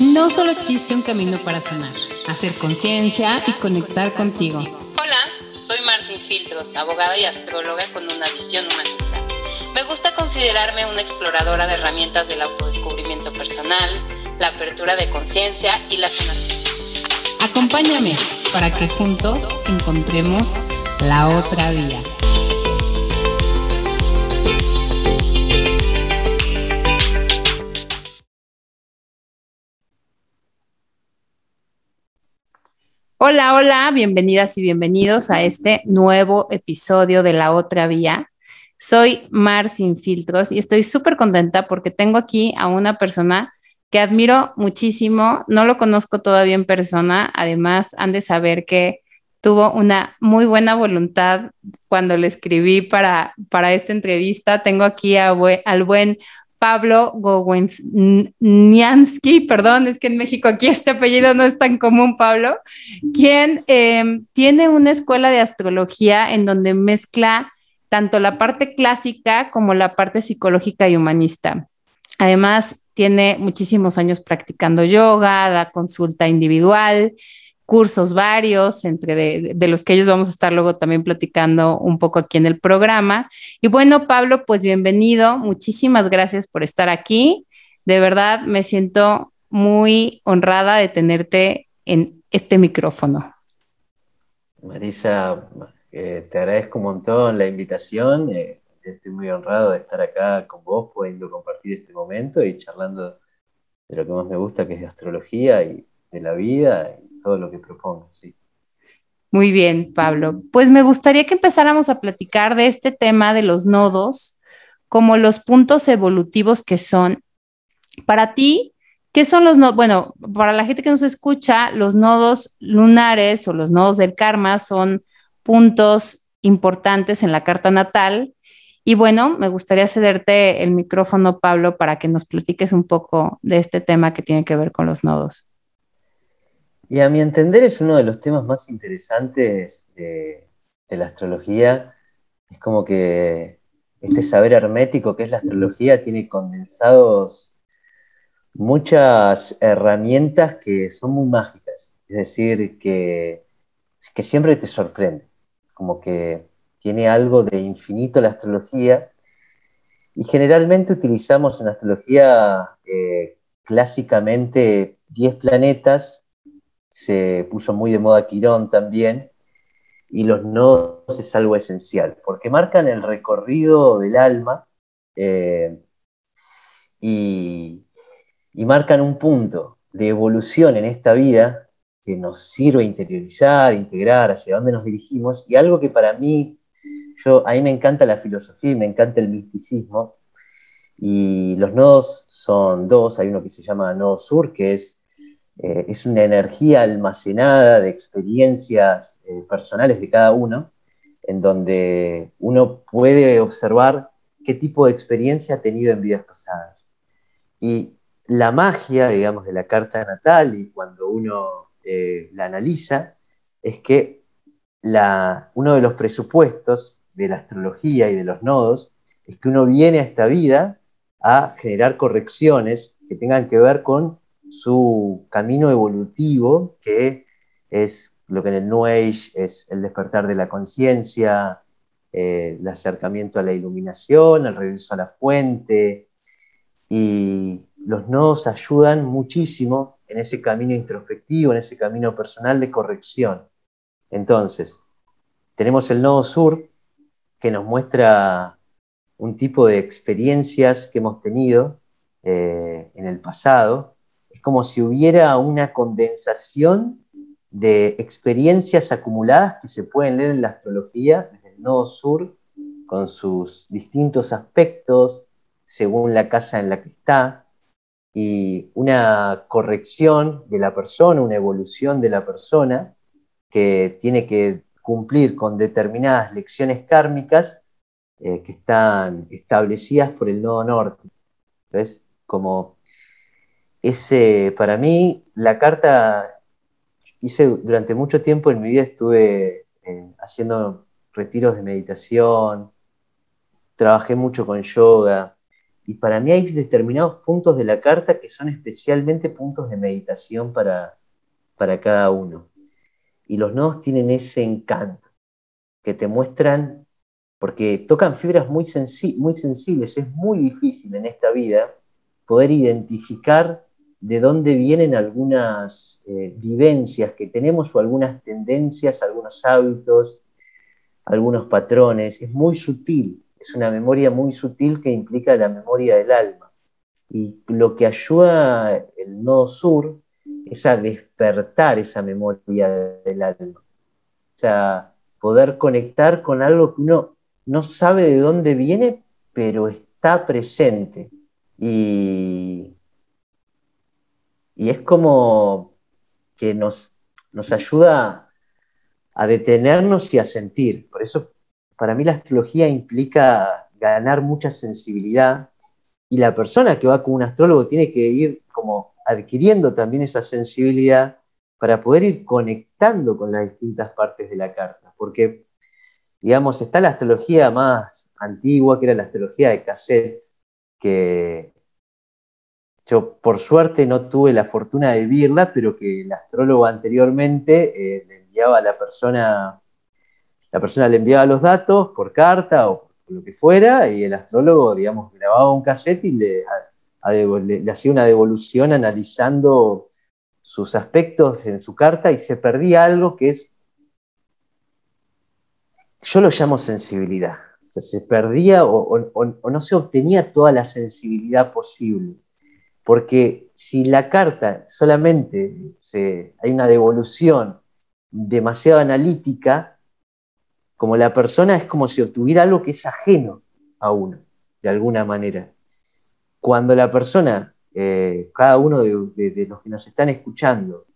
No solo existe un camino para sanar, hacer conciencia y conectar contigo. Hola, soy Marcin Filtros, abogada y astróloga con una visión humanista. Me gusta considerarme una exploradora de herramientas del autodescubrimiento personal, la apertura de conciencia y la sanación. Acompáñame para que juntos encontremos la otra vía. Hola, hola, bienvenidas y bienvenidos a este nuevo episodio de La Otra Vía. Soy Mar Sin Filtros y estoy súper contenta porque tengo aquí a una persona que admiro muchísimo. No lo conozco todavía en persona. Además, han de saber que tuvo una muy buena voluntad cuando le escribí para, para esta entrevista. Tengo aquí al buen Pablo Gowensniansky, perdón, es que en México aquí este apellido no es tan común, Pablo, quien em, tiene una escuela de astrología en donde mezcla tanto la parte clásica como la parte psicológica y humanista. Además, tiene muchísimos años practicando yoga, da consulta individual, cursos varios, entre de, los que ellos vamos a estar luego también platicando un poco aquí en el programa. Y bueno, Pablo, pues bienvenido, muchísimas gracias por estar aquí. De verdad, me siento muy honrada de tenerte en este micrófono. Marisa, eh, te agradezco un montón la invitación. Eh, estoy muy honrado de estar acá con vos, pudiendo compartir este momento y charlando de lo que más me gusta, que es astrología y de la vida todo lo que propongo, sí. Muy bien, Pablo. Pues me gustaría que empezáramos a platicar de este tema de los nodos como los puntos evolutivos que son. Para ti, ¿qué son los nodos? Bueno, para la gente que nos escucha, los nodos lunares o los nodos del karma son puntos importantes en la carta natal. Y bueno, me gustaría cederte el micrófono, Pablo, para que nos platiques un poco de este tema que tiene que ver con los nodos. Y a mi entender es uno de los temas más interesantes de, la astrología. Es como que este saber hermético que es la astrología tiene condensados muchas herramientas que son muy mágicas. Es decir, que, que siempre te sorprende. Como que tiene algo de infinito la astrología. Y generalmente utilizamos en astrología eh, clásicamente 10 planetas se puso muy de moda Quirón también, y los nodos es algo esencial, porque marcan el recorrido del alma eh, y, marcan un punto de evolución en esta vida que nos sirve interiorizar, integrar hacia dónde nos dirigimos, y algo que para mí, yo, a mí me encanta la filosofía y me encanta el misticismo, y los nodos son dos, hay uno que se llama nodo sur, que es eh, es una energía almacenada de experiencias eh, personales de cada uno, en donde uno puede observar qué tipo de experiencia ha tenido en vidas pasadas. Y la magia, digamos, de la carta natal y cuando uno eh, la analiza, es que uno de los presupuestos de la astrología y de los nodos es que uno viene a esta vida a generar correcciones que tengan que ver con su camino evolutivo, que es lo que en el New Age es el despertar de la conciencia, eh, el acercamiento a la iluminación, el regreso a la fuente, y los nodos ayudan muchísimo en ese camino introspectivo, en ese camino personal de corrección. Entonces, tenemos el nodo sur, que nos muestra un tipo de experiencias que hemos tenido eh, en el pasado, como si hubiera una condensación de experiencias acumuladas que se pueden leer en la astrología desde el nodo sur, con sus distintos aspectos, según la casa en la que está, y una corrección de la persona, una evolución de la persona, que tiene que cumplir con determinadas lecciones kármicas eh, que están establecidas por el nodo norte. Entonces, como ese, para mí, la carta, hice durante mucho tiempo en mi vida, estuve eh, haciendo retiros de meditación, trabajé mucho con yoga y para mí hay determinados puntos de la carta que son especialmente puntos de meditación para, para cada uno. Y los nodos tienen ese encanto que te muestran, porque tocan fibras muy, muy sensibles, es muy difícil en esta vida poder identificar de dónde vienen algunas eh, vivencias que tenemos o algunas tendencias, algunos hábitos, algunos patrones. Es muy sutil, es una memoria muy sutil que implica la memoria del alma. Y lo que ayuda el nodo sur es a despertar esa memoria del alma. O sea, poder conectar con algo que uno no sabe de dónde viene, pero está presente. Y, y es como que nos, nos ayuda a detenernos y a sentir. Por eso, para mí la astrología implica ganar mucha sensibilidad y la persona que va con un astrólogo tiene que ir como adquiriendo también esa sensibilidad para poder ir conectando con las distintas partes de la carta. Porque, digamos, está la astrología más antigua, que era la astrología de cassettes, que yo por suerte no tuve la fortuna de vivirla, pero que el astrólogo anteriormente eh, le enviaba a la persona, la persona le enviaba los datos por carta o lo que fuera, y el astrólogo, digamos, grababa un cassette y le, le, hacía una devolución analizando sus aspectos en su carta y se perdía algo que es, yo lo llamo sensibilidad. se perdía o no se obtenía toda la sensibilidad posible. Porque si la carta solamente se, hay una devolución demasiado analítica, como la persona es como si obtuviera algo que es ajeno a uno, de alguna manera. Cuando la persona, eh, cada uno de, los que nos están escuchando,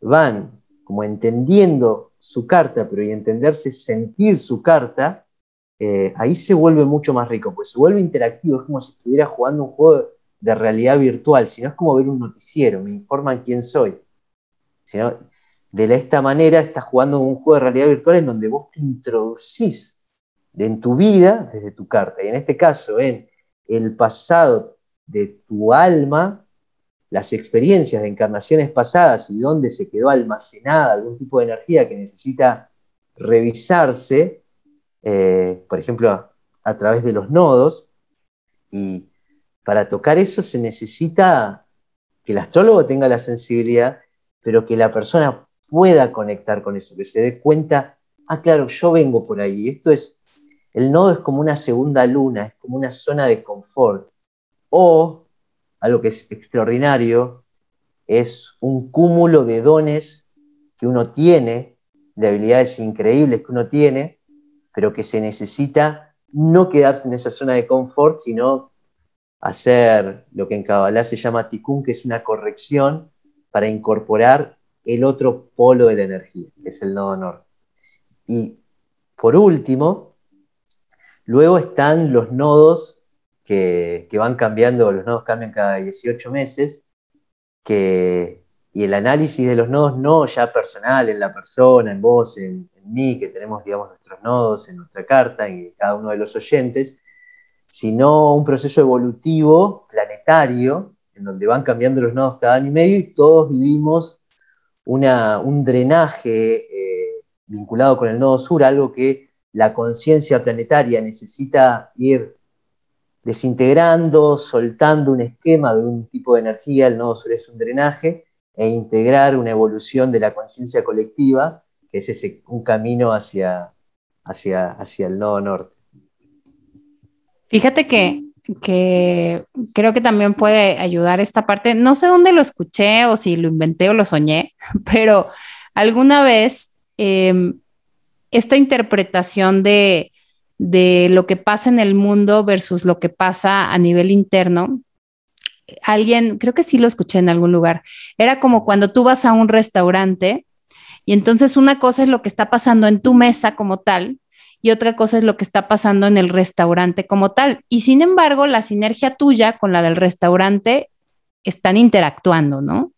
van como entendiendo su carta, pero y entenderse sentir su carta, eh, ahí se vuelve mucho más rico, pues se vuelve interactivo, es como si estuviera jugando un juego de realidad virtual, sino es como ver un noticiero, me informan quién soy. de esta manera estás jugando un juego de realidad virtual en donde vos te introducís en tu vida desde tu carta. Y en este caso, en el pasado de tu alma, las experiencias de encarnaciones pasadas y dónde se quedó almacenada algún tipo de energía que necesita revisarse, eh, por ejemplo, a, través de los nodos, y para tocar eso se necesita que el astrólogo tenga la sensibilidad, pero que la persona pueda conectar con eso, que se dé cuenta, ah, claro, yo vengo por ahí. Esto es, el nodo es como una segunda luna, es como una zona de confort. O, algo que es extraordinario, es un cúmulo de dones que uno tiene, de habilidades increíbles que uno tiene, pero que se necesita no quedarse en esa zona de confort, sino hacer lo que en Kabbalah se llama tikkun, que es una corrección para incorporar el otro polo de la energía, que es el nodo norte. Y por último, luego están los nodos que, van cambiando, los nodos cambian cada 18 meses, que, y el análisis de los nodos no ya personal, en la persona, en vos, en, en mí, que tenemos, digamos, nuestros nodos en nuestra carta, en cada uno de los oyentes, sino un proceso evolutivo planetario, en donde van cambiando los nodos cada año y medio y todos vivimos un drenaje eh, vinculado con el nodo sur, algo que la conciencia planetaria necesita ir desintegrando, soltando un esquema de un tipo de energía, el nodo sur es un drenaje, e integrar una evolución de la conciencia colectiva, que es ese, un camino hacia, hacia, hacia el nodo norte. Fíjate que, creo que también puede ayudar esta parte. No sé dónde lo escuché o si lo inventé o lo soñé, pero alguna vez em, esta interpretación de, de lo que pasa en el mundo versus lo que pasa a nivel interno, alguien, creo que sí lo escuché en algún lugar, era como cuando tú vas a un restaurante y entonces una cosa es lo que está pasando en tu mesa como tal y otra cosa es lo que está pasando en el restaurante como tal. Y sin embargo, la sinergia tuya con la del restaurante están interactuando, ¿no?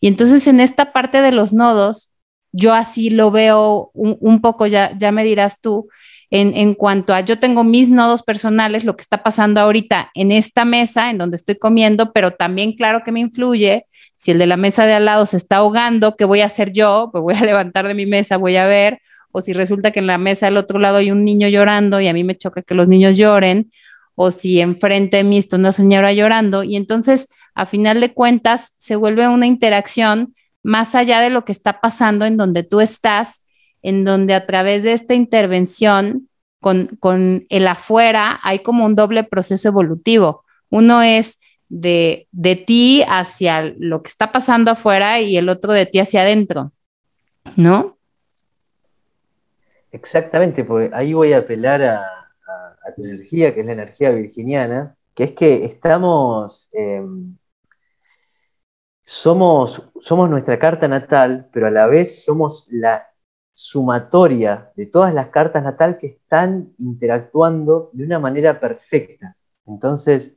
Y entonces en esta parte de los nodos, yo así lo veo un, poco, ya, ya me dirás tú, en, cuanto a yo tengo mis nodos personales, lo que está pasando ahorita en esta mesa en donde estoy comiendo, pero también claro que me influye si el de la mesa de al lado se está ahogando, ¿qué voy a hacer yo? Pues voy a levantar de mi mesa, voy a ver, o si resulta que en la mesa del otro lado hay un niño llorando y a mí me choca que los niños lloren, o si enfrente de mí está una señora llorando, y entonces a final de cuentas se vuelve una interacción más allá de lo que está pasando en donde tú estás en donde a través de esta intervención con, el afuera hay como un doble proceso evolutivo. Uno es de, de ti hacia lo que está pasando afuera y el otro de ti hacia adentro, ¿no? Exactamente, porque ahí voy a apelar a, tu energía, que es la energía virginiana, que es que estamos, em, somos, somos nuestra carta natal, pero a la vez somos la sumatoria de todas las cartas natal que están interactuando de una manera perfecta. Entonces,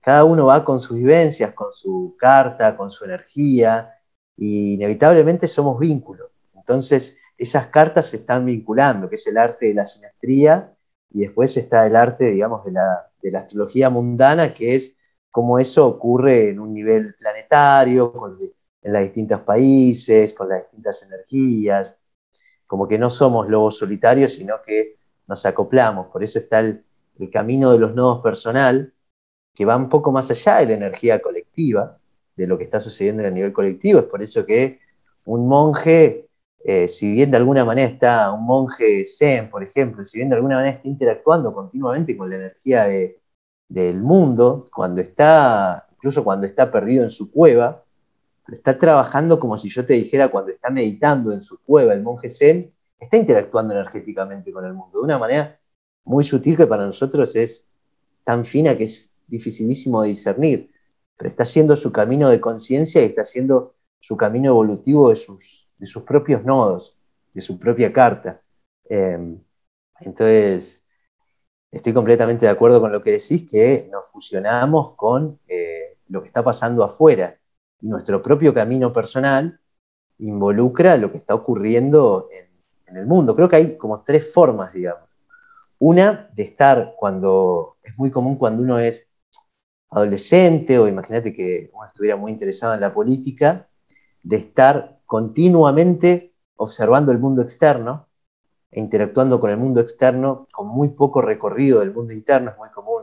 cada uno va con sus vivencias, con su carta, con su energía, y inevitablemente somos vínculos. Entonces, esas cartas se están vinculando, que es el arte de la sinastría, y después está el arte, digamos, de la, de la astrología mundana, que es cómo eso ocurre en un nivel planetario, en los distintos países, con las distintas energías como que no somos lobos solitarios, sino que nos acoplamos. Por eso está el, camino de los nodos personal, que va un poco más allá de la energía colectiva, de lo que está sucediendo a nivel colectivo. Es por eso que un monje, eh, si bien de alguna manera está, un monje zen, por ejemplo, si bien de alguna manera está interactuando continuamente con la energía del mundo, cuando está, incluso cuando está perdido en su cueva, está trabajando como si yo te dijera cuando está meditando en su cueva el monje Zen, está interactuando energéticamente con el mundo de una manera muy sutil que para nosotros es tan fina que es dificilísimo de discernir, pero está haciendo su camino de conciencia y está haciendo su camino evolutivo de sus, de sus propios nodos, de su propia carta. Em, entonces, estoy completamente de acuerdo con lo que decís, que nos fusionamos con eh, lo que está pasando afuera y nuestro propio camino personal involucra lo que está ocurriendo en, el mundo. Creo que hay como tres formas, digamos. Una de estar cuando, es muy común cuando uno es adolescente o imagínate que uno estuviera muy interesado en la política, de estar continuamente observando el mundo externo e interactuando con el mundo externo con muy poco recorrido del mundo interno, es muy común,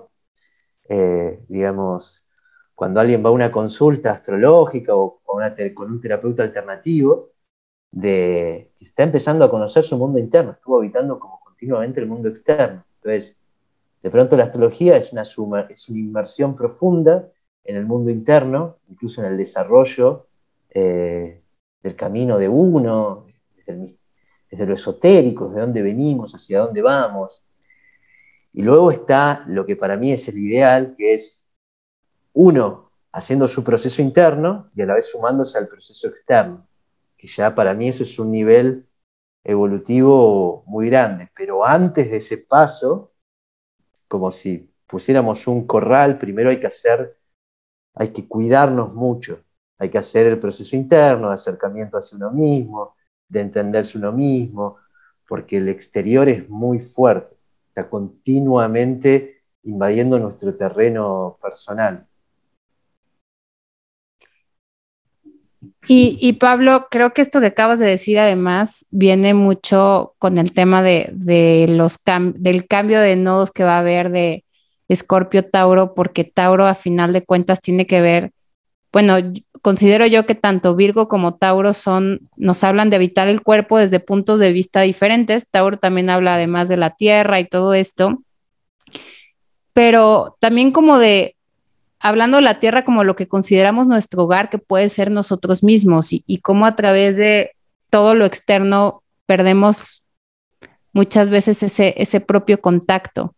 eh, digamos, cuando alguien va a una consulta astrológica o con, un terapeuta alternativo, de, está empezando a conocer su mundo interno, estuvo habitando como continuamente el mundo externo. Entonces, de pronto la astrología es una, suma, es una inmersión profunda en el mundo interno, incluso en el desarrollo eh, del camino de uno, desde, desde lo esotérico, de dónde venimos, hacia dónde vamos. Y luego está lo que para mí es el ideal, que es uno haciendo su proceso interno y a la vez sumándose al proceso externo, que ya para mí eso es un nivel evolutivo muy grande. Pero antes de ese paso, como si pusiéramos un corral, primero hay que hacer, hay que cuidarnos mucho, hay que hacer el proceso interno de acercamiento hacia uno mismo, de entenderse uno mismo, porque el exterior es muy fuerte, está continuamente invadiendo nuestro terreno personal. Y, Pablo, creo que esto que acabas de decir además viene mucho con el tema de, los del cambio de nodos que va a haber de Escorpio Tauro, porque Tauro a final de cuentas tiene que ver, bueno, considero yo que tanto Virgo como Tauro son, nos hablan de habitar el cuerpo desde puntos de vista diferentes. Tauro también habla además de la tierra y todo esto, pero también como de hablando de la tierra como lo que consideramos nuestro hogar, que puede ser nosotros mismos, y, cómo a través de todo lo externo perdemos muchas veces ese, ese propio contacto.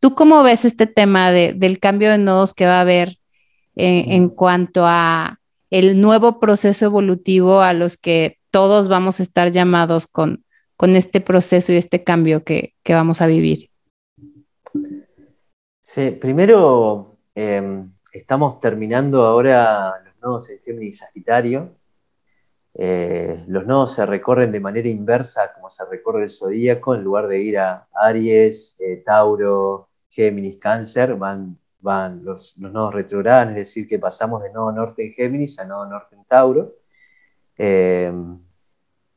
¿Tú cómo ves este tema del cambio de nodos que va a haber eh, en cuanto a el nuevo proceso evolutivo a los que todos vamos a estar llamados con, con este proceso y este cambio que, vamos a vivir? Sí, primero, em, estamos terminando ahora los nodos en Géminis Sagitario. eh, los nodos se recorren de manera inversa como se recorre el zodíaco, en lugar de ir a Aries, eh, Tauro, Géminis, Cáncer, van, van los, nodos retrogradan, es decir, que pasamos de nodo norte en Géminis a nodo norte en Tauro. Eh,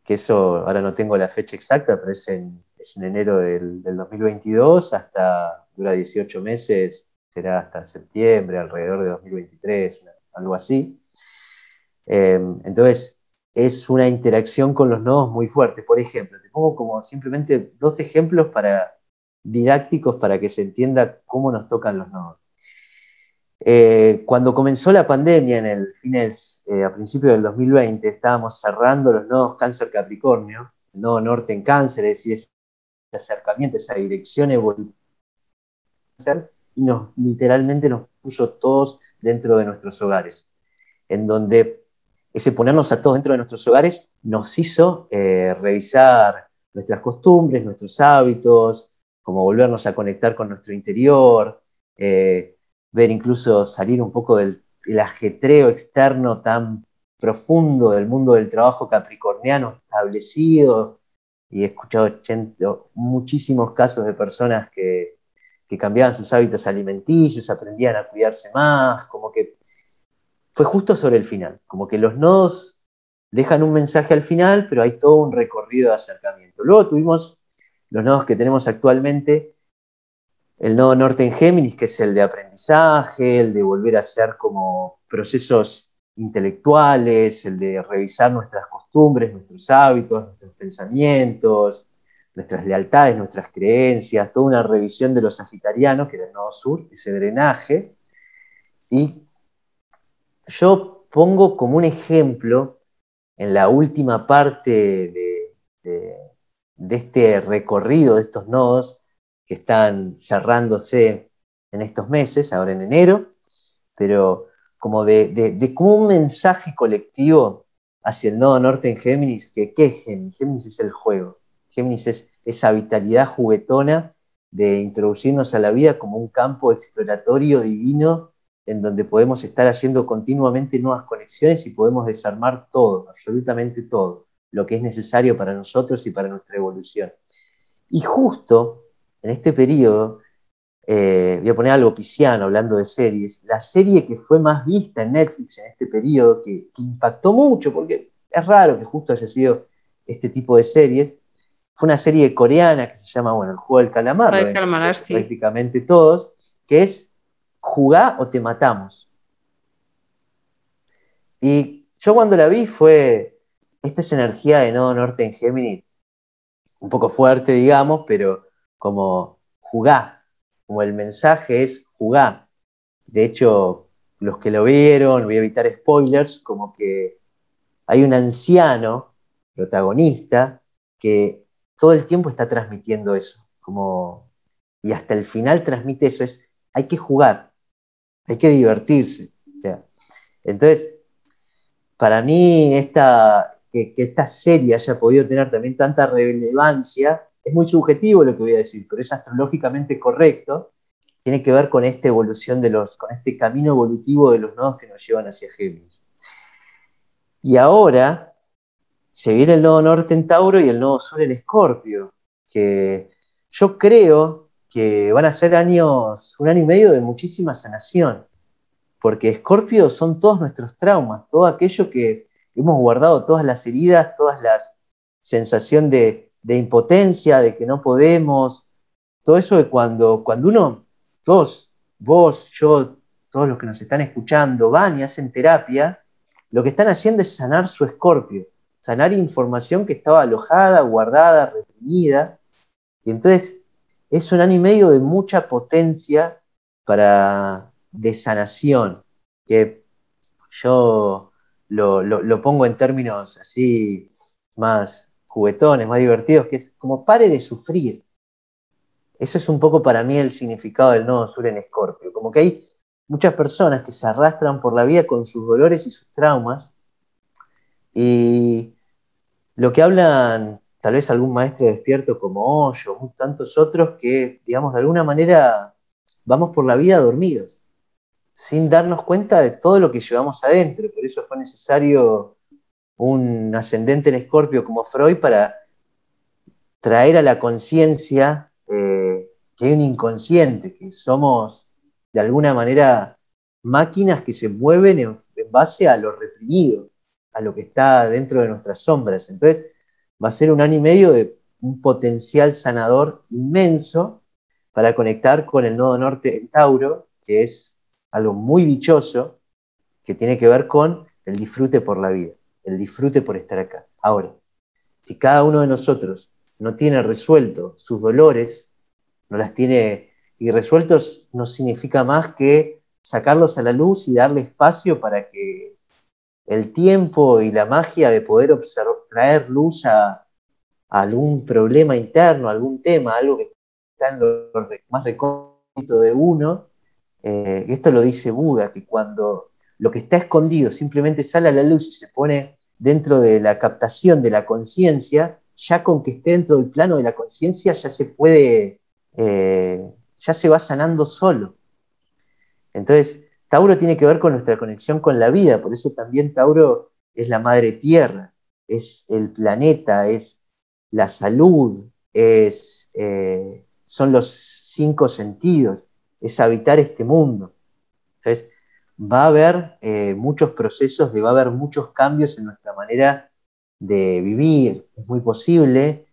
que eso ahora no tengo la fecha exacta, pero es en, enero del, 2022, hasta dura 18 meses, será hasta septiembre, alrededor de 2023, algo así. entonces, es una interacción con los nodos muy fuerte. Por ejemplo, te pongo como simplemente dos ejemplos para, didácticos para que se entienda cómo nos tocan los nodos. Eh, cuando comenzó la pandemia en el fines, eh, a principios del 2020, estábamos cerrando los nodos cáncer Capricornio, el nodo norte en cáncer, es decir, ese acercamiento, esa dirección evolutiva, y nos, literalmente nos puso todos dentro de nuestros hogares, en donde ese ponernos a todos dentro de nuestros hogares nos hizo eh, revisar nuestras costumbres, nuestros hábitos, como volvernos a conectar con nuestro interior, eh, ver incluso salir un poco del, ajetreo externo tan profundo del mundo del trabajo capricorniano establecido. Y he escuchado muchísimos casos de personas que, que cambiaban sus hábitos alimenticios, aprendían a cuidarse más, como que fue justo sobre el final, como que los nodos dejan un mensaje al final, pero hay todo un recorrido de acercamiento. Luego tuvimos los nodos que tenemos actualmente, el nodo norte en Géminis, que es el de aprendizaje, el de volver a hacer como procesos intelectuales, el de revisar nuestras costumbres, nuestros hábitos, nuestros pensamientos, nuestras lealtades, nuestras creencias, toda una revisión de los sagitarianos, que era el nodo sur, ese drenaje, y yo pongo como un ejemplo en la última parte de, este recorrido de estos nodos que están cerrándose en estos meses, ahora en enero, pero como de, como un mensaje colectivo hacia el nodo norte en Géminis, que ¿qué es Géminis? Géminis es el juego, Géminis es esa vitalidad juguetona de introducirnos a la vida como un campo exploratorio divino en donde podemos estar haciendo continuamente nuevas conexiones y podemos desarmar todo, absolutamente todo, lo que es necesario para nosotros y para nuestra evolución. Y justo en este periodo, eh, voy a poner algo pisciano hablando de series, la serie que fue más vista en Netflix en este periodo, que, impactó mucho, porque es raro que justo haya sido este tipo de series, fue una serie coreana que se llama, bueno, El Juego del Calamar, prácticamente todos, que es jugá o te matamos. Y yo cuando la vi fue, esta es energía de Nodo Norte en Géminis, un poco fuerte, digamos, pero como jugá, como el mensaje es jugá. De hecho, los que lo vieron, voy a evitar spoilers, como que hay un anciano protagonista que todo el tiempo está transmitiendo eso, como, y hasta el final transmite eso, es, hay que jugar, hay que divertirse. Entonces, para mí esta, que, esta serie haya podido tener también tanta relevancia, es muy subjetivo lo que voy a decir, pero es astrológicamente correcto, tiene que ver con esta evolución de los, con este camino evolutivo de los nodos que nos llevan hacia Géminis. Y ahora se viene el nodo norte en Tauro y el nodo sur en Escorpio, que yo creo que van a ser años, un año y medio de muchísima sanación, porque Escorpio son todos nuestros traumas, todo aquello que hemos guardado, todas las heridas, todas las sensación de, impotencia, de que no podemos, todo eso de cuando, cuando uno, todos, vos, yo, todos los que nos están escuchando, van y hacen terapia, lo que están haciendo es sanar su escorpio, sanar información que estaba alojada, guardada, reprimida. Y entonces es un año y medio de mucha potencia para de sanación, que yo lo, pongo en términos así más juguetones, más divertidos, que es como pare de sufrir. Eso es un poco para mí el significado del nodo sur en Escorpio. Como que hay muchas personas que se arrastran por la vida con sus dolores y sus traumas. Y lo que hablan tal vez algún maestro despierto como Hoyo, tantos otros que, digamos, de alguna manera vamos por la vida dormidos, sin darnos cuenta de todo lo que llevamos adentro. Por eso fue necesario un ascendente en Escorpio como Freud para traer a la conciencia eh, que hay un inconsciente, que somos de alguna manera máquinas que se mueven en, base a lo reprimido, a lo que está dentro de nuestras sombras. Entonces, va a ser un año y medio de un potencial sanador inmenso para conectar con el nodo norte en Tauro, que es algo muy dichoso, que tiene que ver con el disfrute por la vida, el disfrute por estar acá. Ahora, si cada uno de nosotros no tiene resuelto sus dolores, no las tiene, y resueltos no significa más que sacarlos a la luz y darle espacio para que el tiempo y la magia de poder observar, traer luz a, algún problema interno, algún tema, algo que está en lo más recóndito de uno. Eh, esto lo dice Buda, que cuando lo que está escondido simplemente sale a la luz y se pone dentro de la captación de la conciencia, ya con que esté dentro del plano de la conciencia ya se puede, eh, ya se va sanando solo. Entonces, Tauro tiene que ver con nuestra conexión con la vida, por eso también Tauro es la madre tierra, es el planeta, es la salud, es, eh, son los cinco sentidos, es habitar este mundo. Entonces, va a haber eh, muchos procesos, va a haber muchos cambios en nuestra manera de vivir. Es muy posible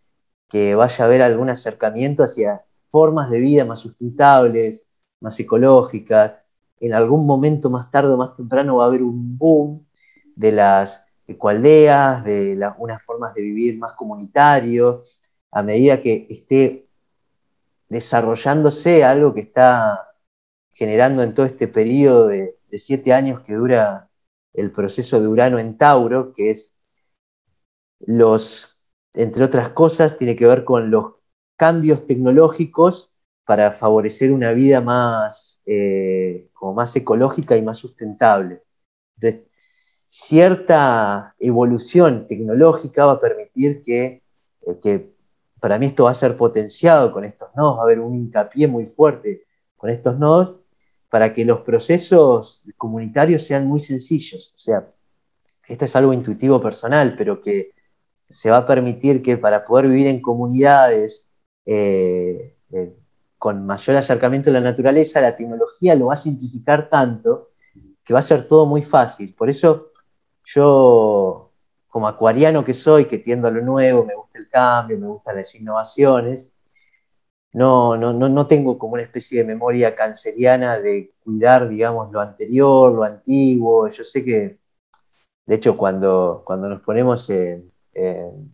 que vaya a haber algún acercamiento hacia formas de vida más sustentables, más ecológicas. En algún momento más tarde o más temprano va a haber un boom de las ecoaldeas, de las, unas formas de vivir más comunitario, a medida que esté desarrollándose algo que está generando en todo este periodo de, siete años que dura el proceso de Urano en Tauro, que es los, entre otras cosas, tiene que ver con los cambios tecnológicos para favorecer una vida más, eh, como más ecológica y más sustentable. Entonces, cierta evolución tecnológica va a permitir que, eh, que, para mí esto va a ser potenciado con estos nodos, va a haber un hincapié muy fuerte con estos nodos para que los procesos comunitarios sean muy sencillos. O sea, esto es algo intuitivo personal, pero que se va a permitir que para poder vivir en comunidades eh, eh, con mayor acercamiento a la naturaleza, la tecnología lo va a simplificar tanto que va a ser todo muy fácil. Por eso yo, como acuariano que soy, que tiendo a lo nuevo, me gusta el cambio, me gustan las innovaciones, no, no, no, no tengo como una especie de memoria canceriana de cuidar, digamos, lo anterior, lo antiguo. Yo sé que, de hecho, cuando, cuando nos ponemos en, en,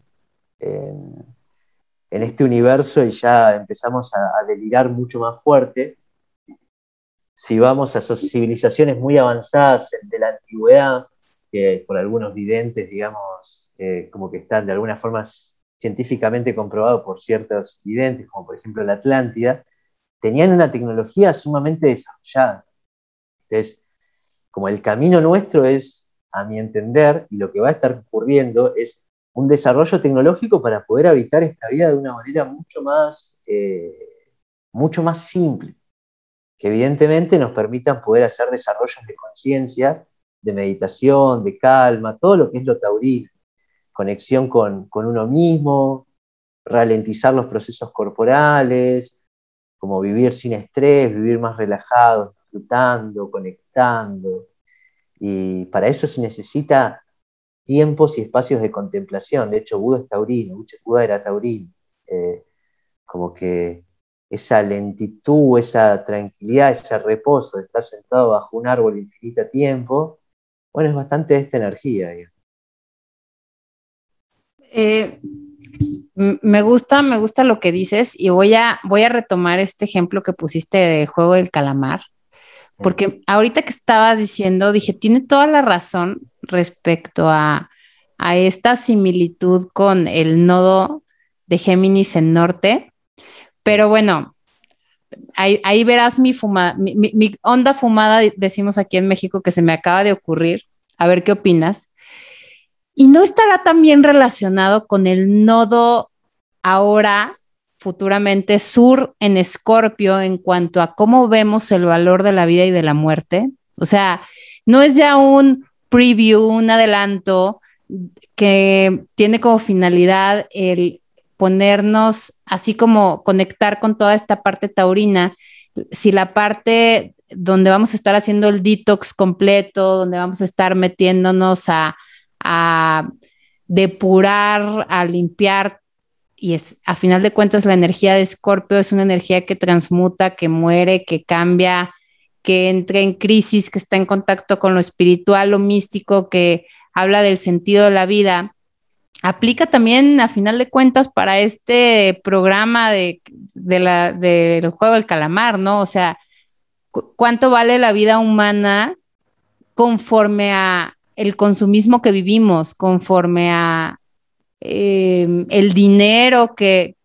este universo y ya empezamos a, delirar mucho más fuerte, si vamos a civilizaciones muy avanzadas de la antigüedad, que por algunos videntes, digamos, eh, como que están de alguna forma científicamente comprobado por ciertos videntes, como por ejemplo la Atlántida, tenían una tecnología sumamente desarrollada. Entonces, como el camino nuestro es, a mi entender, y lo que va a estar ocurriendo es un desarrollo tecnológico para poder habitar esta vida de una manera mucho más, eh, mucho más simple, que evidentemente nos permitan poder hacer desarrollos de conciencia, de meditación, de calma, todo lo que es lo taurino conexión con, uno mismo, ralentizar los procesos corporales, como vivir sin estrés, vivir más relajado, disfrutando, conectando. Y para eso se necesita tiempos y espacios de contemplación. De hecho, Buda es taurino, Buda era taurino. Eh, como que esa lentitud, esa tranquilidad, ese reposo de estar sentado bajo un árbol infinito tiempo, bueno, es bastante esta energía. Eh, me gusta, me gusta lo que dices y voy a, voy a retomar este ejemplo que pusiste de juego del calamar, porque ahorita que estabas diciendo, dije, tiene toda la razón respecto a, esta similitud con el nodo de Géminis en norte, pero bueno, ahí, verás mi, mi onda fumada, decimos aquí en México, que se me acaba de ocurrir, a ver qué opinas y no estará también relacionado con el nodo ahora, futuramente, sur en Escorpio en cuanto a cómo vemos el valor de la vida y de la muerte. O sea, no es ya un preview, un adelanto que tiene como finalidad el ponernos, así como conectar con toda esta parte taurina, si la parte donde vamos a estar haciendo el detox completo, donde vamos a estar metiéndonos a, a depurar, a limpiar y es, a final de cuentas, la energía de Escorpio es una energía que transmuta, que muere, que cambia, que entra en crisis, que está en contacto con lo espiritual, lo místico, que habla del sentido de la vida. Aplica también, a final de cuentas, para este programa de, la, del juego del calamar, ¿no? O sea, ¿cuánto vale la vida humana conforme a el consumismo que vivimos, conforme a Em, el dinero que,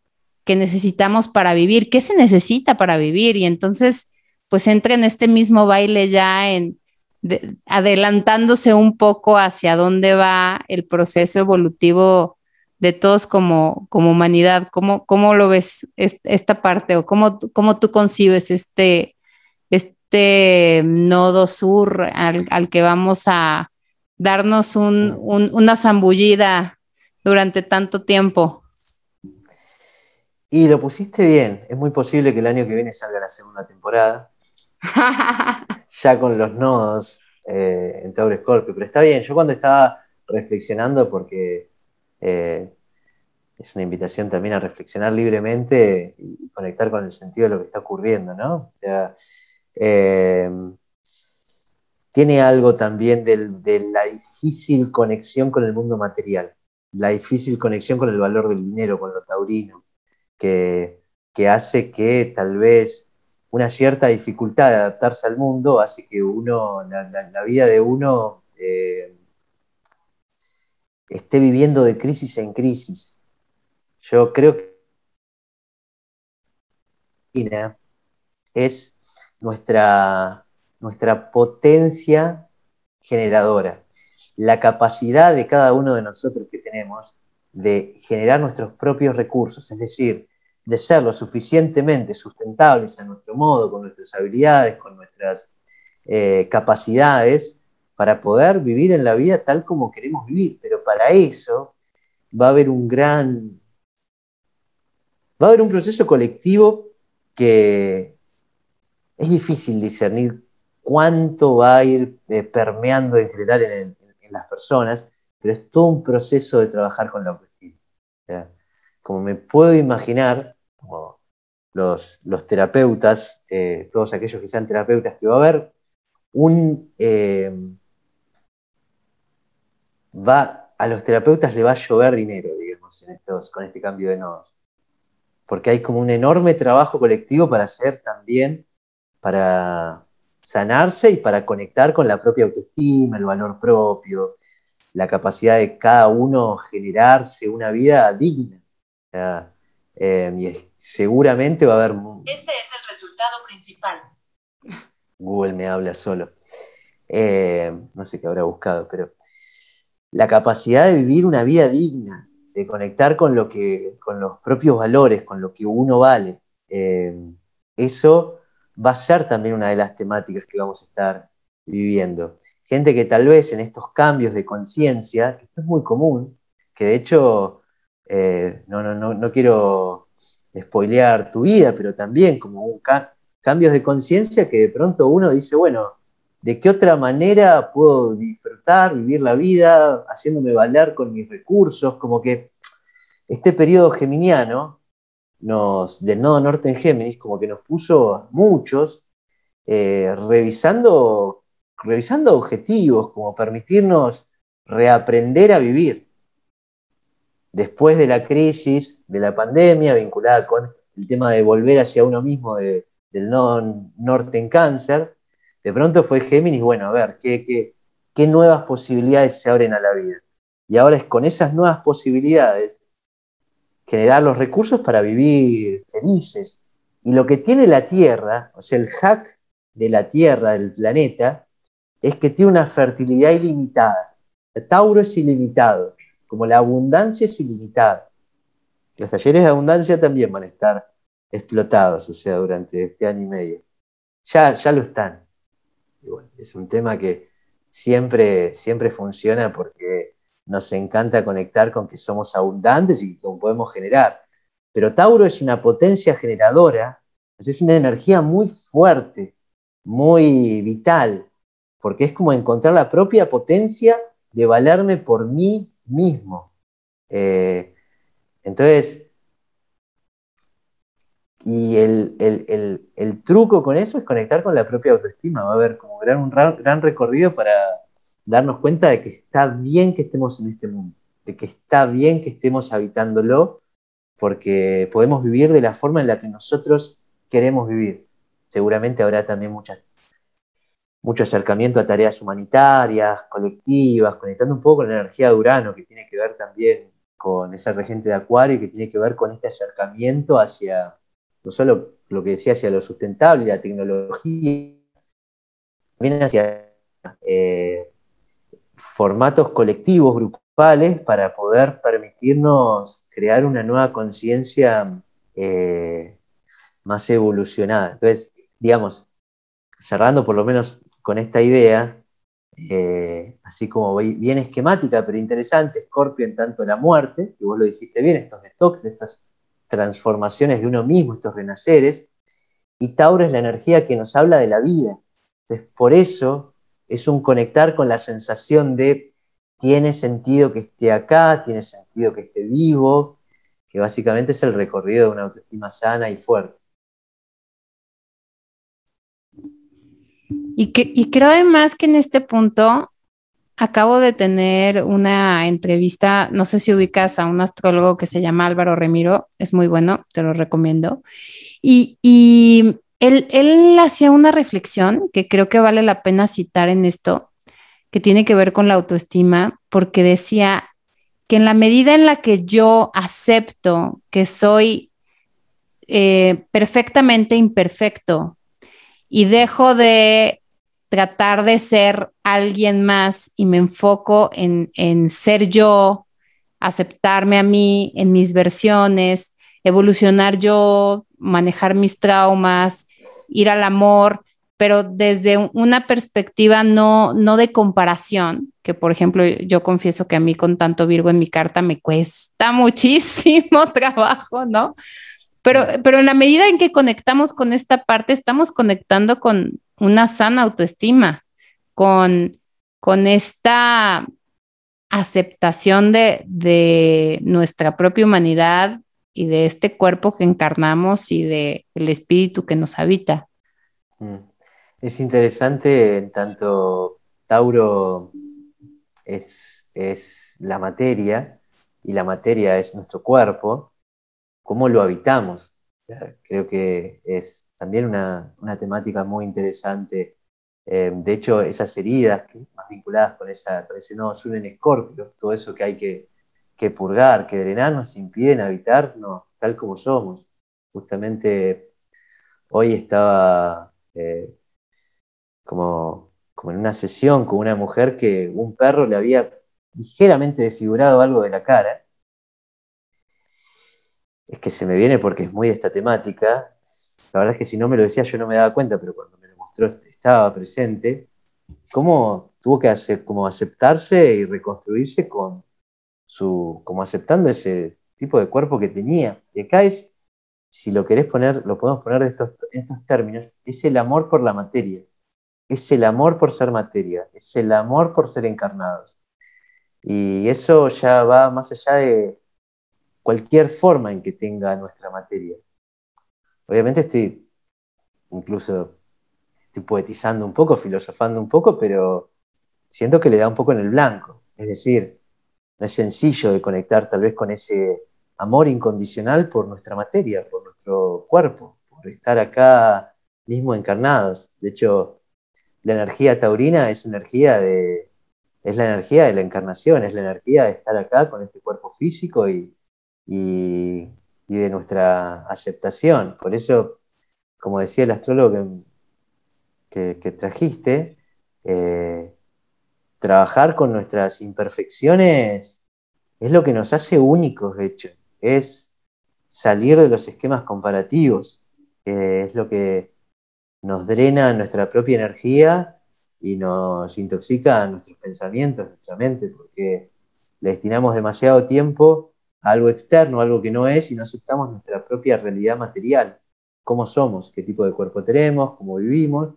necesitamos para vivir, qué se necesita para vivir. Y entonces, pues entra en este mismo baile ya en adelantándose un poco hacia dónde va el proceso evolutivo de todos como, como humanidad. ¿Cómo, ¿Cómo, lo ves esta parte o cómo, cómo tú concibes este, este nodo sur al, que vamos a darnos una zambullida durante tanto tiempo. Y lo pusiste bien. Es muy posible que el año que viene salga la segunda temporada. ya con los nodos eh, en Tauro Scorpio. Pero está bien. Yo cuando estaba reflexionando, porque eh, es una invitación también a reflexionar libremente y conectar con el sentido de lo que está ocurriendo, ¿no? O sea, eh, tiene algo también de la difícil conexión con el mundo material la difícil conexión con el valor del dinero, con lo taurino, que, hace que tal vez una cierta dificultad de adaptarse al mundo hace que uno, la, vida de uno eh, esté viviendo de crisis en crisis. Yo creo que es nuestra, nuestra potencia generadora la capacidad de cada uno de nosotros que tenemos de generar nuestros propios recursos, es decir, de ser lo suficientemente sustentables a nuestro modo, con nuestras habilidades, con nuestras eh, capacidades, para poder vivir en la vida tal como queremos vivir. Pero para eso va a haber un gran, va a haber un proceso colectivo que es difícil discernir cuánto va a ir eh, permeando en general en las personas, pero es todo un proceso de trabajar con la autoestima. Como me puedo imaginar, como los, terapeutas, eh, todos aquellos que sean terapeutas, que va a haber un... Eh, va, a los terapeutas le va a llover dinero, digamos, con este cambio de nodos. Porque hay como un enorme trabajo colectivo para hacer también, para, sanarse y para conectar con la propia autoestima, el valor propio, la capacidad de cada uno generarse una vida digna. Eh, y seguramente va a haber... Este es el resultado principal. Google me habla solo. Eh, no sé qué habrá buscado, pero la capacidad de vivir una vida digna, de conectar con, lo que, con los propios valores, con lo que uno vale. Eh, eso va a ser también una de las temáticas que vamos a estar viviendo. Gente que tal vez en estos cambios de conciencia, que esto es muy común, que de hecho, eh, no, no, no, quiero spoilear tu vida, pero también como cambios de conciencia que de pronto uno dice, bueno, ¿de qué otra manera puedo disfrutar, vivir la vida, haciéndome valer con mis recursos? Como que este periodo geminiano, nos, del nodo norte en Géminis, como que nos puso muchos eh, revisando, revisando objetivos, como permitirnos reaprender a vivir. Después de la crisis, de la pandemia, vinculada con el tema de volver hacia uno mismo del nodo norte en cáncer, de pronto fue Géminis, bueno, a ver, ¿qué, qué nuevas posibilidades se abren a la vida? Y ahora es con esas nuevas posibilidades generar los recursos para vivir felices. Y lo que tiene la Tierra, o sea, el hack de la Tierra, del planeta, es que tiene una fertilidad ilimitada. El Tauro es ilimitado, como la abundancia es ilimitada. Los talleres de abundancia también van a estar explotados, o sea, durante este año y medio. Ya, ya lo están. es un tema que siempre, siempre funciona porque nos encanta conectar con que somos abundantes y que podemos generar. Pero Tauro es una potencia generadora, es una energía muy fuerte, muy vital, porque es como encontrar la propia potencia de valerme por mí mismo. Eh, entonces, y el, truco con eso es conectar con la propia autoestima. Va a haber como un gran recorrido para darnos cuenta de que está bien que estemos en este mundo, de que está bien que estemos habitándolo, porque podemos vivir de la forma en la que nosotros queremos vivir. Seguramente habrá también mucho acercamiento a tareas humanitarias, colectivas, conectando un poco con la energía de Urano, que tiene que ver también con esa regente de Acuario y que tiene que ver con este acercamiento hacia, no solo lo que decía, hacia lo sustentable, la tecnología, también hacia eh, formatos colectivos, grupales, para poder permitirnos crear una nueva conciencia eh, más evolucionada. Entonces, digamos, cerrando por lo menos con esta idea, eh, así como bien esquemática, pero interesante, Scorpio en tanto la muerte, que vos lo dijiste bien, estos detox, estas transformaciones de uno mismo, estos renaceres, y Tauro es la energía que nos habla de la vida. Entonces, por eso es un conectar con la sensación de tiene sentido que esté acá, tiene sentido que esté vivo, que básicamente es el recorrido de una autoestima sana y fuerte. Y, y creo además que en este punto acabo de tener una entrevista, no sé si ubicas a un astrólogo que se llama Álvaro Remiro, es muy bueno, te lo recomiendo. Y, y él, hacía una reflexión que creo que vale la pena citar en esto, que tiene que ver con la autoestima, porque decía que en la medida en la que yo acepto que soy eh, perfectamente imperfecto y dejo de tratar de ser alguien más y me enfoco en, en ser yo, aceptarme a mí en mis versiones, evolucionar yo, manejar mis traumas, ir al amor, pero desde una perspectiva no, no de comparación, que por ejemplo yo confieso que a mí con tanto Virgo en mi carta me cuesta muchísimo trabajo, ¿no? Pero, pero en la medida en que conectamos con esta parte, estamos conectando con una sana autoestima, con, con esta aceptación de, de nuestra propia humanidad, y de este cuerpo que encarnamos y de el espíritu que nos habita. Mm. Es interesante en tanto Tauro es, la materia y la materia es nuestro cuerpo, cómo lo habitamos. Creo que es también una, temática muy interesante. Eh, de hecho, esas heridas que, más vinculadas con, esa, con ese nodo sur en Escorpio, todo eso que hay que que purgar, que drenar nos impiden habitarnos tal como somos. Justamente hoy estaba eh, como, como en una sesión con una mujer que un perro le había ligeramente desfigurado algo de la cara. Es que se me viene porque es muy esta temática. La verdad es que si no me lo decía yo no me daba cuenta, pero cuando me lo mostró estaba presente. ¿Cómo tuvo que hacer, como aceptarse y reconstruirse con, su, como aceptando ese tipo de cuerpo que tenía. Y acá es, si lo querés poner, lo podemos poner de estos, en estos términos, es el amor por la materia, es el amor por ser materia, es el amor por ser encarnados. Y eso ya va más allá de cualquier forma en que tenga nuestra materia. Obviamente estoy incluso estoy poetizando un poco, filosofando un poco, pero siento que le da un poco en el blanco. Es decir, no es sencillo de conectar tal vez con ese amor incondicional por nuestra materia, por nuestro cuerpo, por estar acá mismo encarnados. De hecho, la energía taurina es energía de es la energía de la encarnación, es la energía de estar acá con este cuerpo físico y, de nuestra aceptación. Por eso, como decía el astrólogo que, trajiste, eh, trabajar con nuestras imperfecciones es lo que nos hace únicos, de hecho. Es salir de los esquemas comparativos. es lo que nos drena nuestra propia energía y nos intoxica nuestros pensamientos, nuestra mente, porque le destinamos demasiado tiempo a algo externo, algo que no es, y no aceptamos nuestra propia realidad material, cómo somos, qué tipo de cuerpo tenemos, cómo vivimos.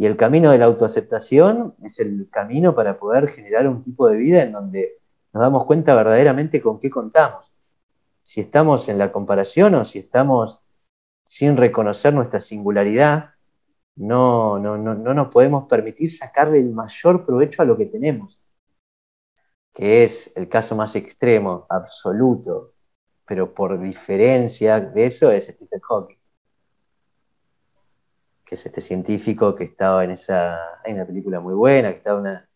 Y el camino de la autoaceptación es el camino para poder generar un tipo de vida en donde nos damos cuenta verdaderamente con qué contamos. Si estamos en la comparación o si estamos sin reconocer nuestra singularidad, no, no, no, no nos podemos permitir sacarle el mayor provecho a lo que tenemos que es el caso más extremo, absoluto, pero por diferencia de eso es Stephen Hawking, que es este científico que estaba en esa, hay una película muy buena, que estaba en una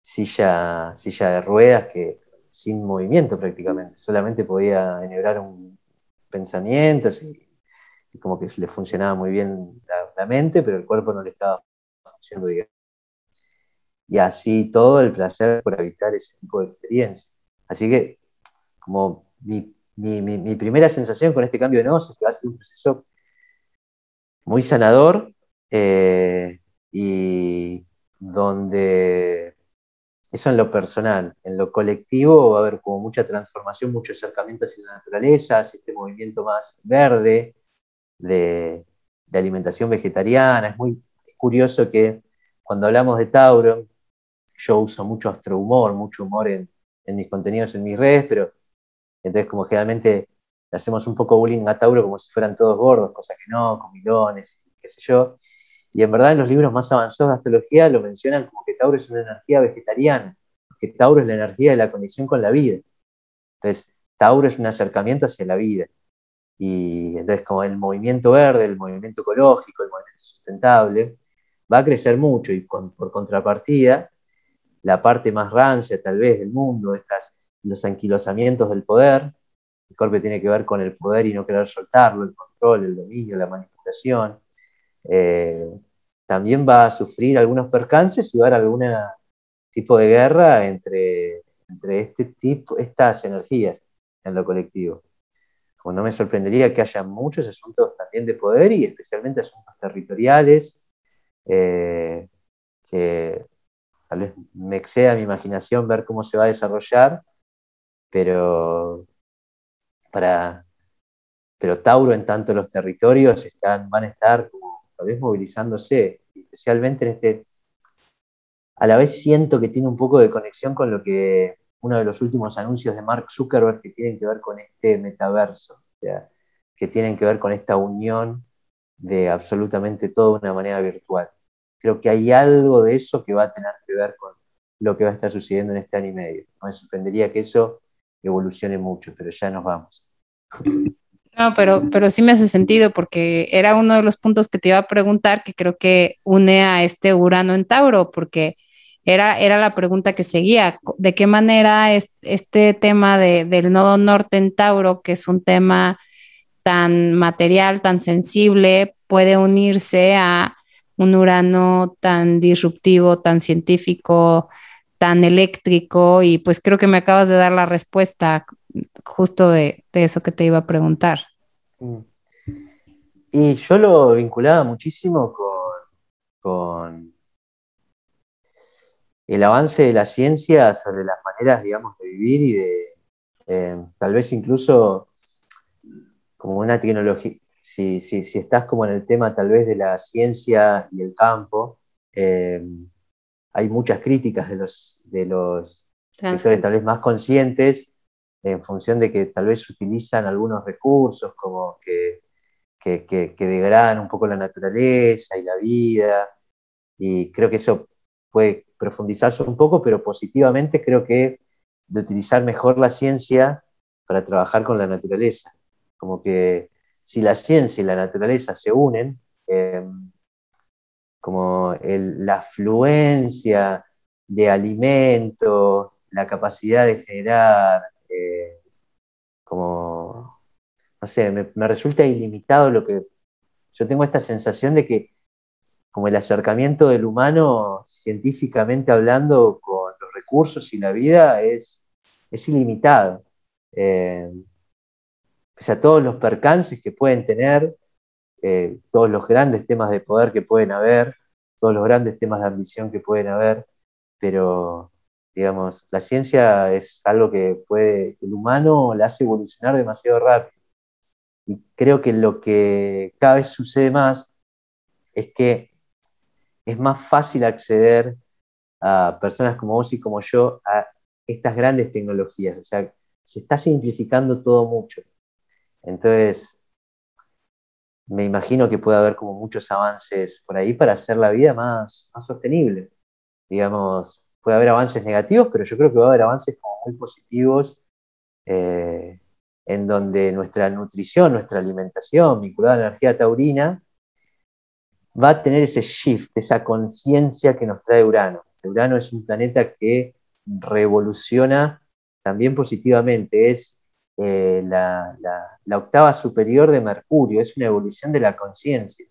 silla, silla de ruedas que sin movimiento prácticamente, solamente podía enhebrar un pensamiento y, como que le funcionaba muy bien la, la, mente, pero el cuerpo no le estaba funcionando, digamos y así todo el placer por habitar ese tipo de experiencia. Así que, como mi, primera sensación con este cambio de negocio es que va a ser un proceso muy sanador eh, y donde eso en lo personal, en lo colectivo va a haber como mucha transformación, mucho acercamiento hacia la naturaleza, hacia este movimiento más verde de, alimentación vegetariana. Es muy curioso que cuando hablamos de Tauro, yo uso mucho astrohumor, mucho humor en, mis contenidos, en mis redes, pero entonces como generalmente hacemos un poco bullying a Tauro como si fueran todos gordos, cosa que no, comilones, qué sé yo. Y en verdad en los libros más avanzados de astrología lo mencionan como que Tauro es una energía vegetariana, que Tauro es la energía de la conexión con la vida. Entonces, Tauro es un acercamiento hacia la vida. Y entonces como el movimiento verde, el movimiento ecológico, el movimiento sustentable, va a crecer mucho y por contrapartida la parte más rancia tal vez del mundo, estas, los anquilosamientos del poder. Scorpio tiene que ver con el poder y no querer soltarlo, el control, el dominio, la manipulación. Eh, también va a sufrir algunos percances y va a haber algún tipo de guerra entre, entre este tipo, estas energías en lo colectivo. Como no me sorprendería que haya muchos asuntos también de poder y especialmente asuntos territoriales eh, que tal vez me exceda mi imaginación ver cómo se va a desarrollar, pero para pero Tauro en tanto los territorios están, van a estar como, vez movilizándose, especialmente en este, a la vez siento que tiene un poco de conexión con lo que uno de los últimos anuncios de Mark Zuckerberg que tienen que ver con este metaverso, que tienen que ver con esta unión de absolutamente todo de una manera virtual creo que hay algo de eso que va a tener que ver con lo que va a estar sucediendo en este año y medio. me sorprendería que eso evolucione mucho, pero ya nos vamos. No, pero, pero sí me hace sentido porque era uno de los puntos que te iba a preguntar que creo que une a este Urano en Tauro, porque era, era la pregunta que seguía. ¿De qué manera es, este tema del nodo norte en Tauro, que es un tema tan material, tan sensible, puede unirse a un Urano tan disruptivo, tan científico, tan eléctrico y pues creo que me acabas de dar la respuesta justo de, eso que te iba a preguntar. Mm. Y yo lo vinculaba muchísimo con, con el avance de la ciencia sobre las maneras, digamos, de vivir y de eh, tal vez incluso como una tecnología, si, si, estás como en el tema tal vez de la ciencia y el campo, eh, hay muchas críticas de los, de los sectores tal vez más conscientes en función de que tal vez utilizan algunos recursos como que, que, degradan un poco la naturaleza y la vida, y creo que eso puede profundizarse un poco, pero positivamente creo que de utilizar mejor la ciencia para trabajar con la naturaleza, como que si la ciencia y la naturaleza se unen, em, como la afluencia de alimentos, la capacidad de generar, eh, como, no sé, me, me, resulta ilimitado lo que, yo tengo esta sensación de que como el acercamiento del humano científicamente hablando con los recursos y la vida es, es ilimitado. Em, pese a todos los percances que pueden tener, eh, todos los grandes temas de poder que pueden haber, todos los grandes temas de ambición que pueden haber, pero digamos, la ciencia es algo que puede, el humano la hace evolucionar demasiado rápido. Y creo que lo que cada vez sucede más es que es más fácil acceder a personas como vos y como yo a estas grandes tecnologías. O sea, se está simplificando todo mucho. Entonces, me imagino que puede haber como muchos avances por ahí para hacer la vida más, más sostenible. Digamos, puede haber avances negativos, pero yo creo que va a haber avances como muy positivos eh, en donde nuestra nutrición, nuestra alimentación vinculada a la energía taurina, va a tener ese shift, esa conciencia que nos trae Urano. Urano es un planeta que revoluciona también positivamente, es eh, la, octava superior de Mercurio, es una evolución de la conciencia.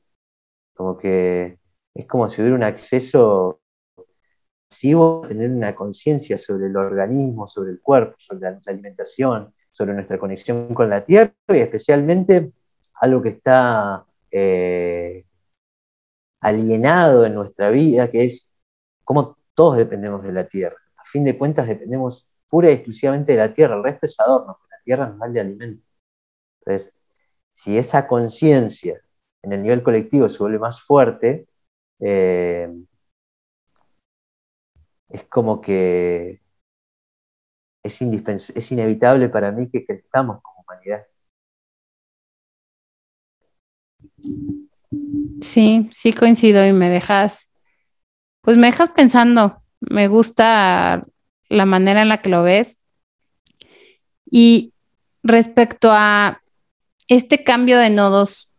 Como que es como si hubiera un acceso masivo a tener una conciencia sobre el organismo, sobre el cuerpo, sobre la, alimentación, sobre nuestra conexión con la Tierra y especialmente algo que está eh, alienado en nuestra vida, que es cómo todos dependemos de la Tierra. A fin de cuentas dependemos pura y exclusivamente de la Tierra, el resto es adorno tierra nos da el alimento. Entonces, si esa conciencia en el nivel colectivo se vuelve más fuerte, eh, es como que es, es inevitable para mí que crezcamos como humanidad. Sí, sí coincido y me dejas, pues me dejas pensando, me gusta la manera en la que lo ves. Y respecto a este cambio de nodos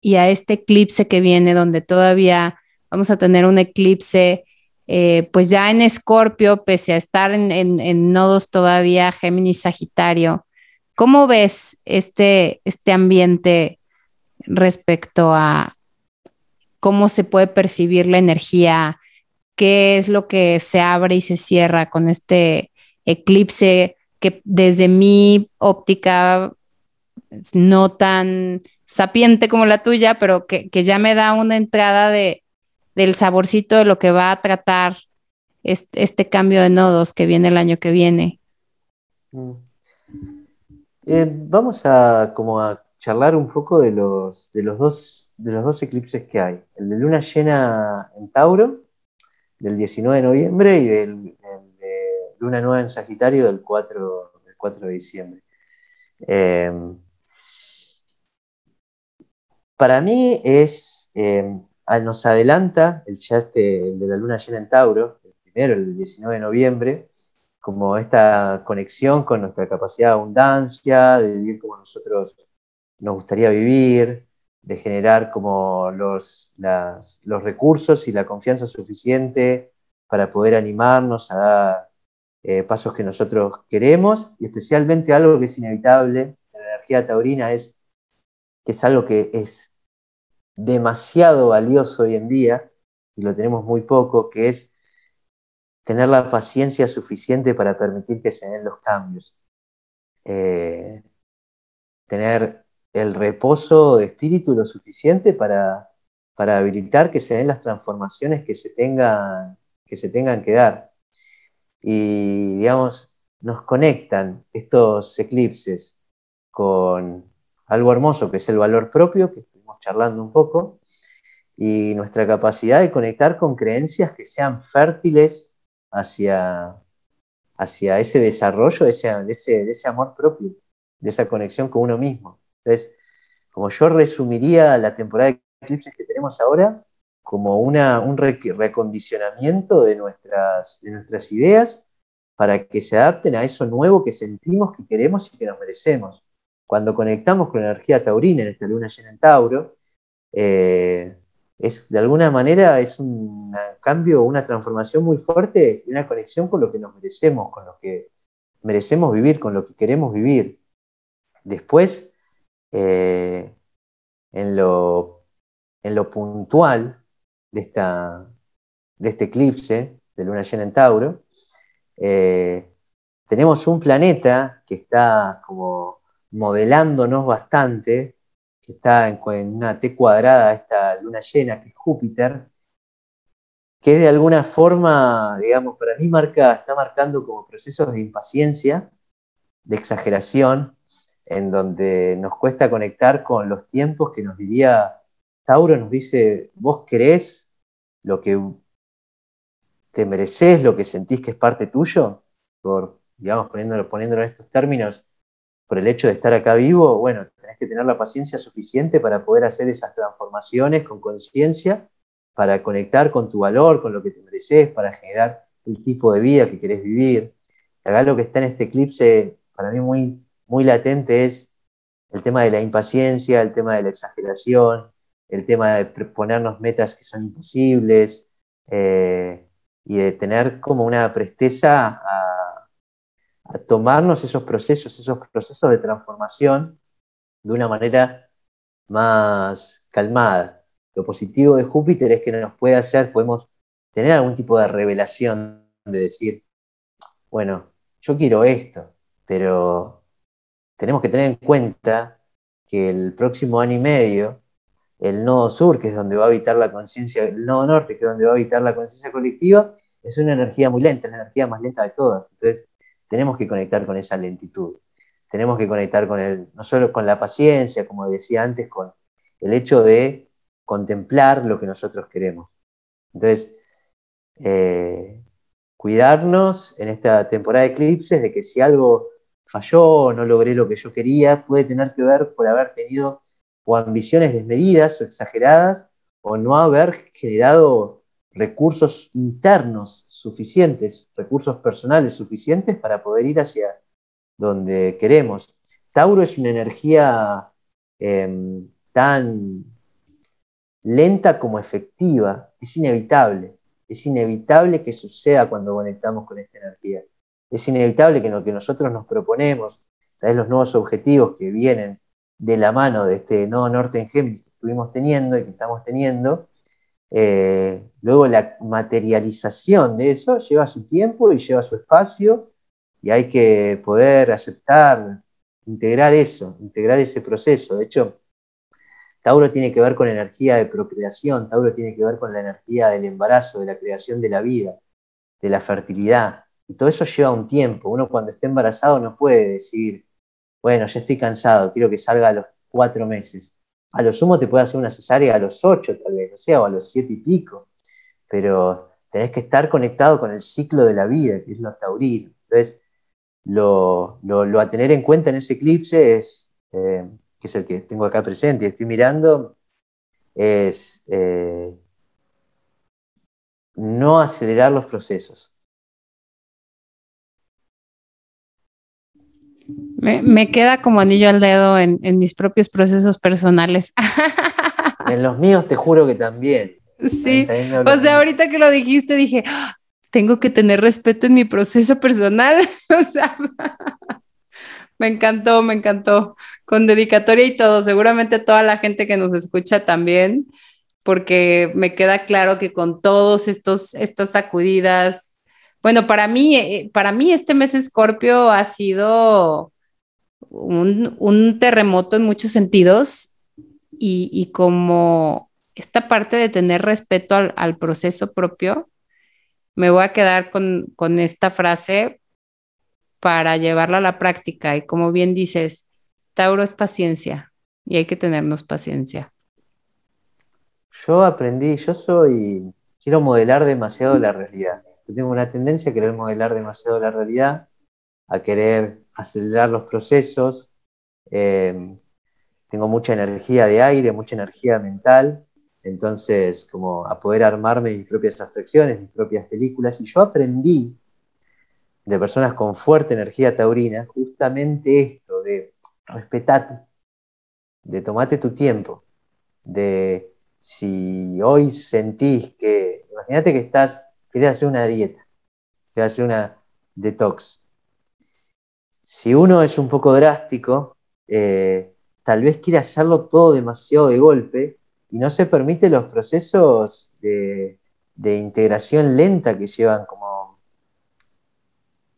y a este eclipse que viene, donde todavía vamos a tener un eclipse, eh, pues ya en Escorpio, pese a estar en, nodos todavía Géminis Sagitario, ¿cómo ves este, este ambiente respecto a cómo se puede percibir la energía? ¿Qué es lo que se abre y se cierra con este eclipse? que desde mi óptica no tan sapiente como la tuya, pero que, ya me da una entrada de, del saborcito de lo que va a tratar este, cambio de nodos que viene el año que viene. Mm. Vamos a como a charlar un poco de los, de los dos de los dos eclipses que hay. El de luna llena en Tauro, del 19 de noviembre, y del luna nueva en Sagitario del 4, del 4 de diciembre. Eh, para mí es, eh, nos adelanta el chat de la luna llena en Tauro, el primero, el 19 de noviembre, como esta conexión con nuestra capacidad de abundancia, de vivir como nosotros nos gustaría vivir, de generar como los, los recursos y la confianza suficiente para poder animarnos a dar eh, pasos que nosotros queremos. Y especialmente algo que es inevitable en la energía taurina es que es algo que es demasiado valioso hoy en día y lo tenemos muy poco, que es tener la paciencia suficiente para permitir que se den los cambios. Eh, tener el reposo de espíritu lo suficiente para, para habilitar que se den las transformaciones que se tengan que, se tengan que dar y, digamos, nos conectan estos eclipses con algo hermoso que es el valor propio, que charlando un poco, y nuestra capacidad de conectar con creencias que sean fértiles hacia, hacia ese desarrollo, de ese, ese, ese amor propio, de esa conexión con uno mismo. Entonces, como yo resumiría la temporada de eclipses que tenemos ahora, como una, un recondicionamiento de nuestras, de nuestras ideas para que se adapten a eso nuevo que sentimos, que queremos y que nos merecemos. Cuando conectamos con la energía taurina en esta luna llena en Tauro, eh, es, de alguna manera es un cambio, una transformación muy fuerte y una conexión con lo que nos merecemos, con lo que merecemos vivir, con lo que queremos vivir. Después, eh, en, lo, puntual, de, esta, de este eclipse de luna llena en Tauro, eh, tenemos un planeta que está como modelándonos bastante, que está en, una T cuadrada, esta luna llena, que es Júpiter, que de alguna forma, digamos, para mí está marcando como procesos de impaciencia, de exageración, en donde nos cuesta conectar con los tiempos que nos diría Tauro, nos dice, vos querés lo que te mereces, lo que sentís que es parte tuyo, por, digamos, poniéndolo, poniéndolo en estos términos, por el hecho de estar acá vivo, bueno, tenés que tener la paciencia suficiente para poder hacer esas transformaciones con conciencia para conectar con tu valor, con lo que te mereces, para generar el tipo de vida que querés vivir. Acá lo que está en este eclipse, para mí muy, muy latente, es el tema de la impaciencia, el tema de la exageración, el tema de ponernos metas que son imposibles eh, y de tener como una presteza a, a tomarnos esos procesos, esos procesos de transformación de una manera más calmada lo positivo de Júpiter es que nos puede hacer, podemos tener algún tipo de revelación de decir, bueno, yo quiero esto, pero tenemos que tener en cuenta que el próximo año y medio, el nodo sur, que es donde va a habitar la conciencia, el nodo norte, que es donde va a habitar la conciencia colectiva, es una energía muy lenta, es la energía más lenta de todas. Entonces, tenemos que conectar con esa lentitud. Tenemos que conectar con el, no solo con la paciencia, como decía antes, con el hecho de contemplar lo que nosotros queremos. Entonces, eh, cuidarnos en esta temporada de eclipses de que si algo falló o no logré lo que yo quería, puede tener que ver por haber tenido o ambiciones desmedidas o exageradas o no haber generado recursos internos suficientes, recursos personales suficientes para poder ir hacia donde queremos. Tauro es una energía em, tan lenta como efectiva, es inevitable. Es inevitable que suceda cuando conectamos con esta energía. Es inevitable que lo que nosotros nos proponemos, vez los nuevos objetivos que vienen de la mano de este nodo norte en Géminis que estuvimos teniendo y que estamos teniendo, eh, luego la materialización de eso lleva su tiempo y lleva su espacio y hay que poder aceptar, integrar eso, integrar ese proceso. De hecho, Tauro tiene que ver con energía de procreación, Tauro tiene que ver con la energía del embarazo, de la creación de la vida, de la fertilidad. Y todo eso lleva un tiempo. Uno cuando está embarazado no puede decir, bueno, ya estoy cansado, quiero que salga a los cuatro meses. A lo sumo te puede hacer una cesárea a los ocho, tal vez, o sea, o a los siete y pico. Pero tenés que estar conectado con el ciclo de la vida, que es lo taurino. Entonces, lo, a tener en cuenta en ese eclipse es eh, que es el que tengo acá presente y estoy mirando, es eh, no acelerar los procesos. Me, queda como anillo al dedo en, mis propios procesos personales. En los míos te juro que también. Sí, o sea, ahorita que lo dijiste dije, ah, tengo que tener respeto en mi proceso personal. o sea, me encantó, me encantó. Con dedicatoria y todo. Seguramente toda la gente que nos escucha también, porque me queda claro que con todos estos, estas sacudidas, bueno, para mí, eh, para mí este mes Escorpio ha sido un, terremoto en muchos sentidos y, como esta parte de tener respeto al, proceso propio, me voy a quedar con, con esta frase para llevarla a la práctica. Y como bien dices, Tauro es paciencia y hay que tenernos paciencia. Yo aprendí, yo soy, quiero modelar demasiado la realidad. Yo tengo una tendencia a querer modelar demasiado la realidad, a querer acelerar los procesos. Eh, tengo mucha energía de aire, mucha energía mental, entonces como a poder armarme mis propias abstracciones, mis propias películas. Y yo aprendí de personas con fuerte energía taurina, justamente esto de respetate, de tomate tu tiempo, de si hoy sentís que, imagínate que estás, querés hacer una dieta, querés hacer una detox. Si uno es un poco drástico, eh, tal vez quiere hacerlo todo demasiado de golpe y no se permite los procesos de, de integración lenta que llevan como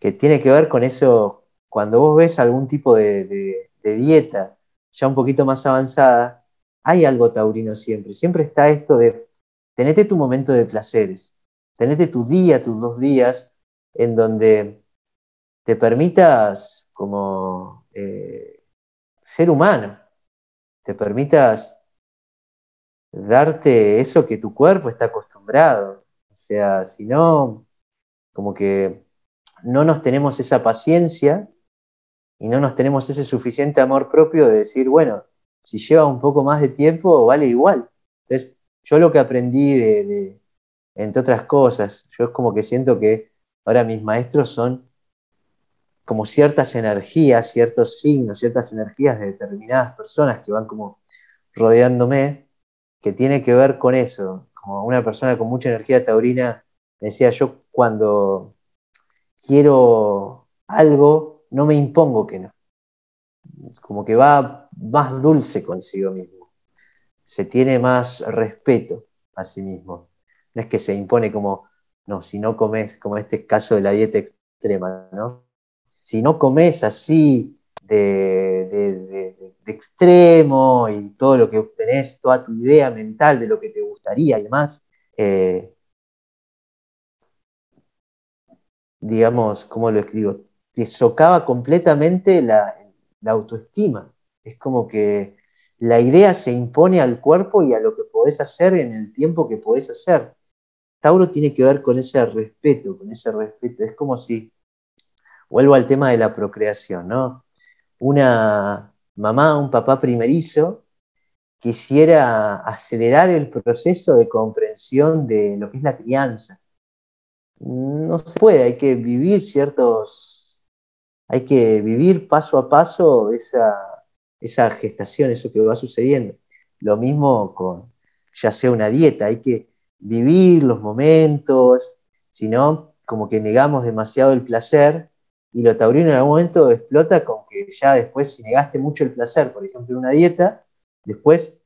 que tiene que ver con eso, cuando vos ves algún tipo de, dieta ya un poquito más avanzada, hay algo taurino siempre, siempre está esto de tenete tu momento de placeres, tenete tu día, tus dos días, en donde te permitas como eh, ser humano, te permitas darte eso que tu cuerpo está acostumbrado. O sea, si no, como que no nos tenemos esa paciencia y no nos tenemos ese suficiente amor propio de decir, bueno, si lleva un poco más de tiempo, vale igual. Entonces, yo lo que aprendí de, entre otras cosas, yo es como que siento que ahora mis maestros son como ciertas energías, ciertos signos, ciertas energías de determinadas personas que van como rodeándome, que tiene que ver con eso. Como una persona con mucha energía taurina decía, yo cuando quiero algo, no me impongo que no. Como que va más dulce consigo mismo. Se tiene más respeto a sí mismo. No es que se impone como, no, si no comes, como este caso de la dieta extrema, ¿no? Si no comes así de, extremo y todo lo que tenés, toda tu idea mental de lo que te gustaría y demás, eh, digamos, ¿cómo lo escribo? Te socava completamente la, autoestima. Es como que la idea se impone al cuerpo y a lo que podés hacer en el tiempo que podés hacer. Tauro tiene que ver con ese respeto, con ese respeto. Es como si, vuelvo al tema de la procreación, ¿no? Una mamá, un papá primerizo quisiera acelerar el proceso de comprensión de lo que es la crianza no se puede, hay que vivir ciertos, hay que vivir paso a paso esa, gestación, eso que va sucediendo. Lo mismo con ya sea una dieta, hay que vivir los momentos, si no, como que negamos demasiado el placer y lo taurino en algún momento explota con que ya después, si negaste mucho el placer, por ejemplo, en una dieta, después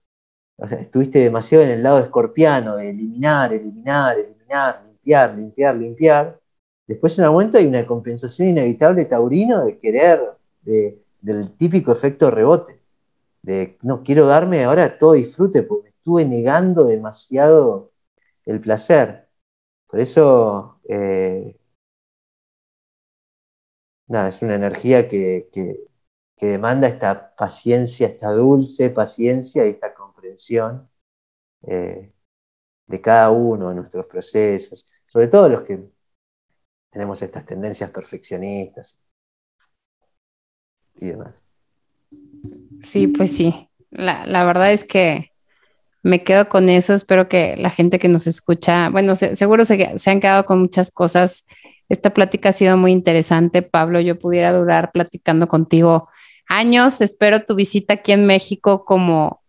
estuviste demasiado en el lado escorpiano, de eliminar, eliminar, eliminar, limpiar, limpiar, limpiar. Después en algún momento hay una compensación inevitable taurino de querer, del típico efecto rebote, de no quiero darme ahora todo disfrute porque me estuve negando demasiado el placer. Por eso, eh, nada, es una energía que, demanda esta paciencia, esta dulce paciencia y esta comprensión eh, de cada uno de nuestros procesos sobre todo los que tenemos estas tendencias perfeccionistas y demás. Sí, pues sí. La, verdad es que me quedo con eso. Espero que la gente que nos escucha, bueno, seguro se, se, han quedado con muchas cosas. Esta plática ha sido muy interesante. Pablo, yo pudiera durar platicando contigo años. Espero tu visita aquí en México como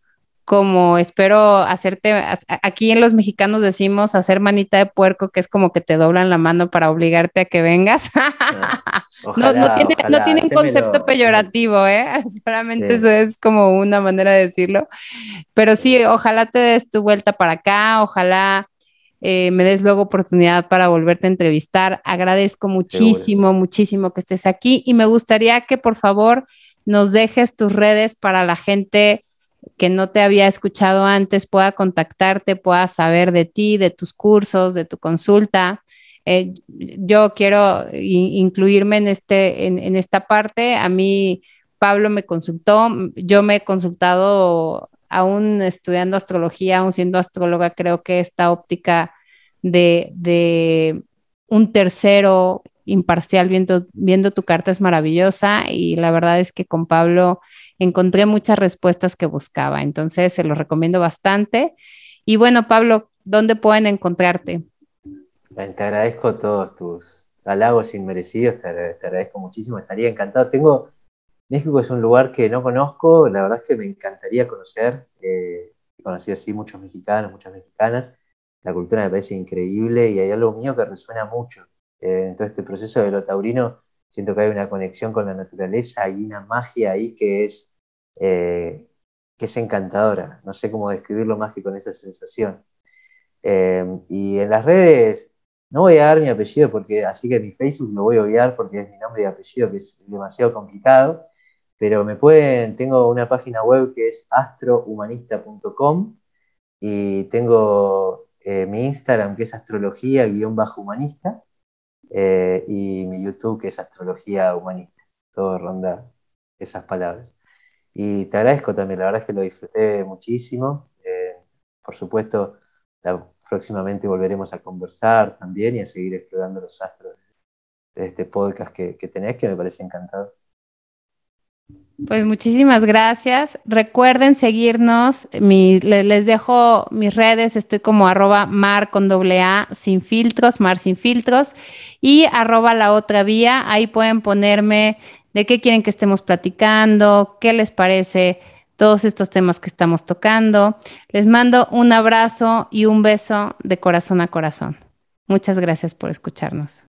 como espero hacerte, aquí en los mexicanos decimos hacer manita de puerco, que es como que te doblan la mano para obligarte a que vengas. No, no, tiene, no tiene un concepto peyorativo, ¿eh? Solamente eso es como una manera de decirlo. Pero sí, ojalá te des tu vuelta para acá, ojalá eh, me des luego oportunidad para volverte a entrevistar. Agradezco muchísimo, muchísimo que estés aquí y me gustaría que por favor nos dejes tus redes para la gente que no te había escuchado antes pueda contactarte, pueda saber de ti, de tus cursos, de tu consulta. Eh, yo quiero incluirme en, este, en, esta parte. A mí, Pablo me consultó, yo me he consultado aún estudiando astrología, aún siendo astróloga, creo que esta óptica de, un tercero imparcial viendo tu carta es maravillosa y la verdad es que con Pablo encontré muchas respuestas que buscaba. Entonces, se los recomiendo bastante. Y bueno, Pablo, ¿dónde pueden encontrarte? Te agradezco todos tus halagos inmerecidos, te, agradezco muchísimo, estaría encantado. Tengo, México es un lugar que no conozco, la verdad es que me encantaría conocer. Eh, he conocido así muchos mexicanos, muchas mexicanas. La cultura me parece increíble y hay algo mío que resuena mucho. Eh, en todo este proceso de lo taurino, siento que hay una conexión con la naturaleza, hay una magia ahí que es, eh, que es encantadora. No sé cómo describirlo más que con esa sensación. Eh, y en las redes, no voy a dar mi apellido porque así que mi Facebook lo voy a obviar porque es mi nombre y apellido que es demasiado complicado, pero me pueden, tengo una página web que es astrohumanista.com y tengo eh, mi Instagram, que es astrología-humanista, eh, y mi YouTube, que es astrología humanista. Todo ronda esas palabras. Y te agradezco también, la verdad es que lo disfruté muchísimo. Eh, por supuesto, próximamente volveremos a conversar también y a seguir explorando los astros de este podcast que, que tenés, que me parece encantador. Pues muchísimas gracias. Recuerden seguirnos. les, dejo mis redes. Estoy como arroba mar con doble A sin filtros, mar sin filtros y arroba la otra vía. Ahí pueden ponerme de qué quieren que estemos platicando, qué les parece todos estos temas que estamos tocando. Les mando un abrazo y un beso de corazón a corazón. Muchas gracias por escucharnos.